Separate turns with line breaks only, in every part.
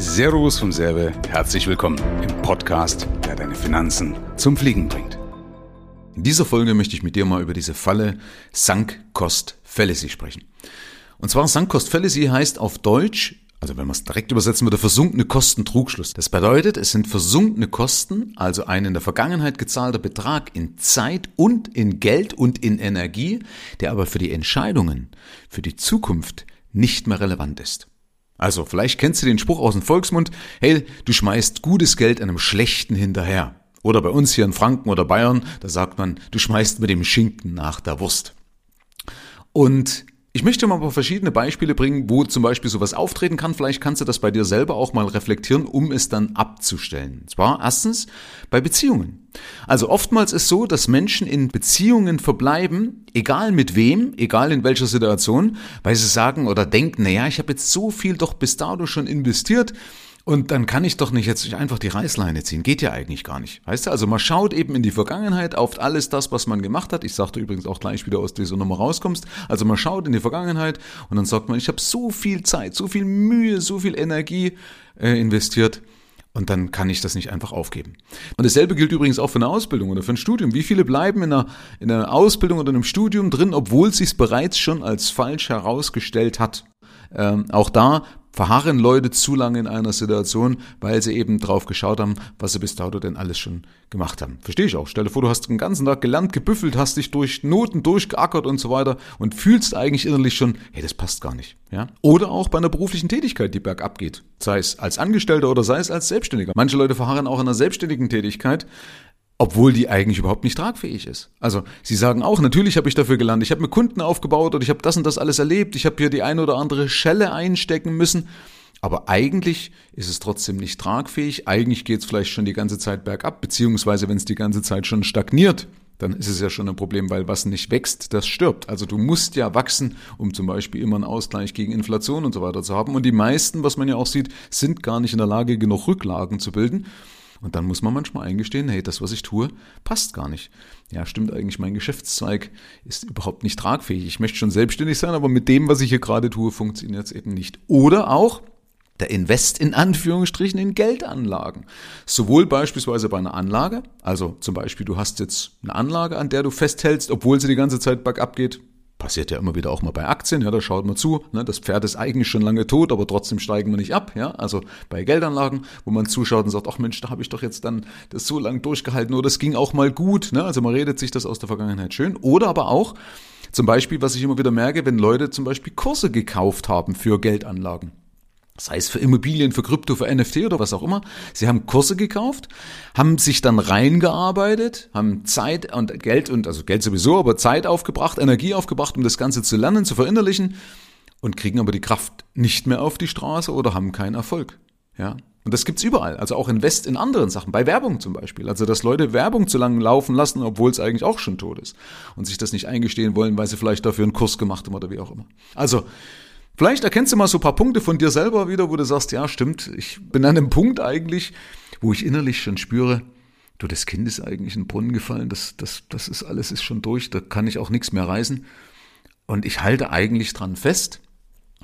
Servus vom Serbe, herzlich willkommen im Podcast, der deine Finanzen zum Fliegen bringt. In dieser Folge möchte ich mit dir mal über diese Falle Sunk Cost Fallacy sprechen. Und zwar Sunk Cost Fallacy heißt auf Deutsch, also wenn wir es direkt übersetzen würde, versunkene Kostentrugschluss. Das bedeutet, es sind versunkene Kosten, also ein in der Vergangenheit gezahlter Betrag in Zeit und in Geld und in Energie, der aber für die Entscheidungen, für die Zukunft nicht mehr relevant ist. Also vielleicht kennst du den Spruch aus dem Volksmund, hey, du schmeißt gutes Geld einem schlechten hinterher. Oder bei uns hier in Franken oder Bayern, da sagt man, du schmeißt mit dem Schinken nach der Wurst. Und ich möchte mal ein paar verschiedene Beispiele bringen, wo zum Beispiel sowas auftreten kann. Vielleicht kannst du das bei dir selber auch mal reflektieren, um es dann abzustellen. Und zwar erstens bei Beziehungen. Also oftmals ist so, dass Menschen in Beziehungen verbleiben, egal mit wem, egal in welcher Situation, weil sie sagen oder denken, naja, ich habe jetzt so viel doch bis dato schon investiert und dann kann ich doch nicht jetzt einfach die Reißleine ziehen. Geht ja eigentlich gar nicht. Weißt du, also man schaut eben in die Vergangenheit auf alles das, was man gemacht hat. Ich sagte übrigens auch gleich wieder aus dieser Nummer rauskommst. Also man schaut in die Vergangenheit und dann sagt man, ich habe so viel Zeit, so viel Mühe, so viel Energie äh, investiert. Und dann kann ich das nicht einfach aufgeben. Und dasselbe gilt übrigens auch für eine Ausbildung oder für ein Studium. Wie viele bleiben in einer, in einer Ausbildung oder einem Studium drin, obwohl es sich bereits schon als falsch herausgestellt hat? Ähm, auch da verharren Leute zu lange in einer Situation, weil sie eben drauf geschaut haben, was sie bis dato denn alles schon gemacht haben. Verstehe ich auch. Stell dir vor, du hast den ganzen Tag gelernt, gebüffelt, hast dich durch Noten durchgeackert und so weiter und fühlst eigentlich innerlich schon, hey, das passt gar nicht. Ja? Oder auch bei einer beruflichen Tätigkeit, die bergab geht. Sei es als Angestellter oder sei es als Selbstständiger. Manche Leute verharren auch in einer selbstständigen Tätigkeit, obwohl die eigentlich überhaupt nicht tragfähig ist. Also sie sagen auch, natürlich habe ich dafür gelernt, ich habe mir Kunden aufgebaut und ich habe das und das alles erlebt, ich habe hier die eine oder andere Schelle einstecken müssen, aber eigentlich ist es trotzdem nicht tragfähig, eigentlich geht es vielleicht schon die ganze Zeit bergab, beziehungsweise wenn es die ganze Zeit schon stagniert, dann ist es ja schon ein Problem, weil was nicht wächst, das stirbt. Also du musst ja wachsen, um zum Beispiel immer einen Ausgleich gegen Inflation und so weiter zu haben. Und die meisten, was man ja auch sieht, sind gar nicht in der Lage, genug Rücklagen zu bilden. Und dann muss man manchmal eingestehen, hey, das, was ich tue, passt gar nicht. Ja, stimmt eigentlich, mein Geschäftszweig ist überhaupt nicht tragfähig. Ich möchte schon selbstständig sein, aber mit dem, was ich hier gerade tue, funktioniert es eben nicht. Oder auch, der Invest in Anführungsstrichen in Geldanlagen. Sowohl beispielsweise bei einer Anlage, also zum Beispiel du hast jetzt eine Anlage, an der du festhältst, obwohl sie die ganze Zeit bergab geht, passiert ja immer wieder auch mal bei Aktien, ja, da schaut man zu, ne, das Pferd ist eigentlich schon lange tot, aber trotzdem steigen wir nicht ab, ja, also bei Geldanlagen, wo man zuschaut und sagt, ach Mensch, da habe ich doch jetzt dann das so lange durchgehalten oder das ging auch mal gut, ne, also man redet sich das aus der Vergangenheit schön, oder aber auch zum Beispiel, was ich immer wieder merke, wenn Leute zum Beispiel Kurse gekauft haben für Geldanlagen sei es für Immobilien, für Krypto, für NFT oder was auch immer. Sie haben Kurse gekauft, haben sich dann reingearbeitet, haben Zeit und Geld und also Geld sowieso, aber Zeit aufgebracht, Energie aufgebracht, um das Ganze zu lernen, zu verinnerlichen und kriegen aber die Kraft nicht mehr auf die Straße oder haben keinen Erfolg. Ja. Und das gibt's überall, also auch Invest in anderen Sachen, bei Werbung zum Beispiel. Also dass Leute Werbung zu lange laufen lassen, obwohl es eigentlich auch schon tot ist und sich das nicht eingestehen wollen, weil sie vielleicht dafür einen Kurs gemacht haben oder wie auch immer. Also Vielleicht erkennst du mal so ein paar Punkte von dir selber wieder, wo du sagst, ja, stimmt, ich bin an einem Punkt eigentlich, wo ich innerlich schon spüre, du, das Kind ist eigentlich in den Brunnen gefallen, das, das, das ist alles ist schon durch, da kann ich auch nichts mehr reißen. Und ich halte eigentlich dran fest,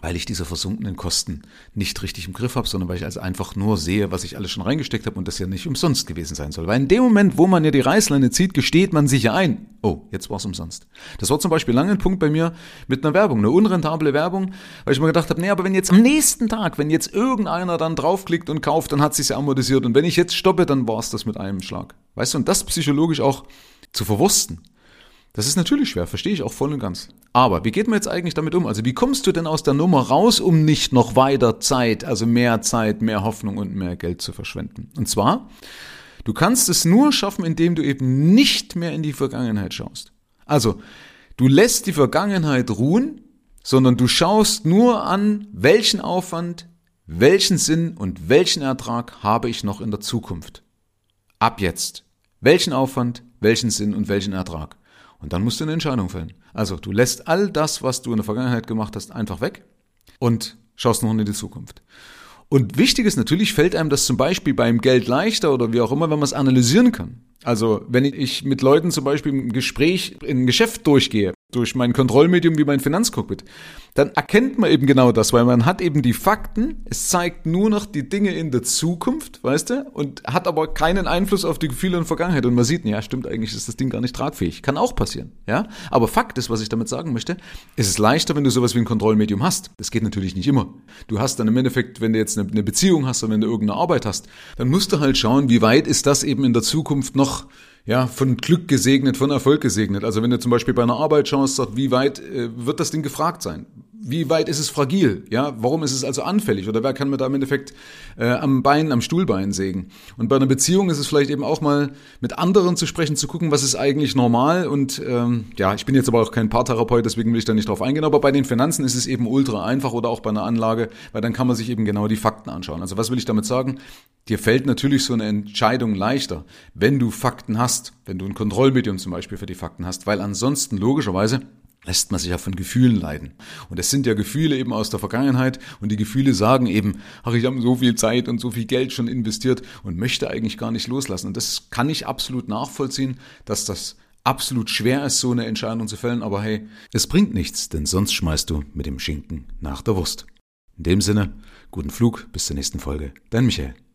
weil ich diese versunkenen Kosten nicht richtig im Griff habe, sondern weil ich also einfach nur sehe, was ich alles schon reingesteckt habe und das ja nicht umsonst gewesen sein soll. Weil in dem Moment, wo man ja die Reißleine zieht, gesteht man sich ja ein, oh, jetzt war es umsonst. Das war zum Beispiel lange ein Punkt bei mir mit einer Werbung, eine unrentable Werbung, weil ich mir gedacht habe, nee, aber wenn jetzt am nächsten Tag, wenn jetzt irgendeiner dann draufklickt und kauft, dann hat sich's ja amortisiert und wenn ich jetzt stoppe, dann war es das mit einem Schlag. Weißt du, und das psychologisch auch zu verwursten. Das ist natürlich schwer, verstehe ich auch voll und ganz. Aber wie geht man jetzt eigentlich damit um? Also wie kommst du denn aus der Nummer raus, um nicht noch weiter Zeit, also mehr Zeit, mehr Hoffnung und mehr Geld zu verschwenden? Und zwar, du kannst es nur schaffen, indem du eben nicht mehr in die Vergangenheit schaust. Also, du lässt die Vergangenheit ruhen, sondern du schaust nur an, welchen Aufwand, welchen Sinn und welchen Ertrag habe ich noch in der Zukunft. Ab jetzt. Welchen Aufwand, welchen Sinn und welchen Ertrag. Und dann musst du eine Entscheidung fällen. Also du lässt all das, was du in der Vergangenheit gemacht hast, einfach weg und schaust noch in die Zukunft. Und wichtig ist natürlich, fällt einem das zum Beispiel beim Geld leichter oder wie auch immer, wenn man es analysieren kann. Also wenn ich mit Leuten zum Beispiel im Gespräch in ein Geschäft durchgehe, durch mein Kontrollmedium wie mein Finanzcockpit, dann erkennt man eben genau das, weil man hat eben die Fakten, es zeigt nur noch die Dinge in der Zukunft, weißt du, und hat aber keinen Einfluss auf die Gefühle der Vergangenheit. Und man sieht, ja, stimmt, eigentlich ist das Ding gar nicht tragfähig. Kann auch passieren, ja. Aber Fakt ist, was ich damit sagen möchte, es ist leichter, wenn du sowas wie ein Kontrollmedium hast. Das geht natürlich nicht immer. Du hast dann im Endeffekt, wenn du jetzt eine Beziehung hast oder wenn du irgendeine Arbeit hast, dann musst du halt schauen, wie weit ist das eben in der Zukunft noch ja, von Glück gesegnet, von Erfolg gesegnet. Also wenn du zum Beispiel bei einer Arbeit schaust, sagt, wie weit äh, wird das Ding gefragt sein? Wie weit ist es fragil? Ja, warum ist es also anfällig? Oder wer kann mir da im Endeffekt äh, am Bein, am Stuhlbein sägen? Und bei einer Beziehung ist es vielleicht eben auch mal mit anderen zu sprechen, zu gucken, was ist eigentlich normal. Und ähm, ja, ich bin jetzt aber auch kein Paartherapeut, deswegen will ich da nicht drauf eingehen. Aber bei den Finanzen ist es eben ultra einfach oder auch bei einer Anlage, weil dann kann man sich eben genau die Fakten anschauen. Also was will ich damit sagen? Dir fällt natürlich so eine Entscheidung leichter, wenn du Fakten hast, wenn du ein Kontrollmedium zum Beispiel für die Fakten hast, weil ansonsten logischerweise lässt man sich ja von Gefühlen leiden. Und es sind ja Gefühle eben aus der Vergangenheit und die Gefühle sagen eben, ach, ich habe so viel Zeit und so viel Geld schon investiert und möchte eigentlich gar nicht loslassen. Und das kann ich absolut nachvollziehen, dass das absolut schwer ist, so eine Entscheidung zu fällen. Aber hey, es bringt nichts, denn sonst schmeißt du mit dem Schinken nach der Wurst. In dem Sinne, guten Flug, bis zur nächsten Folge. Dein Michael.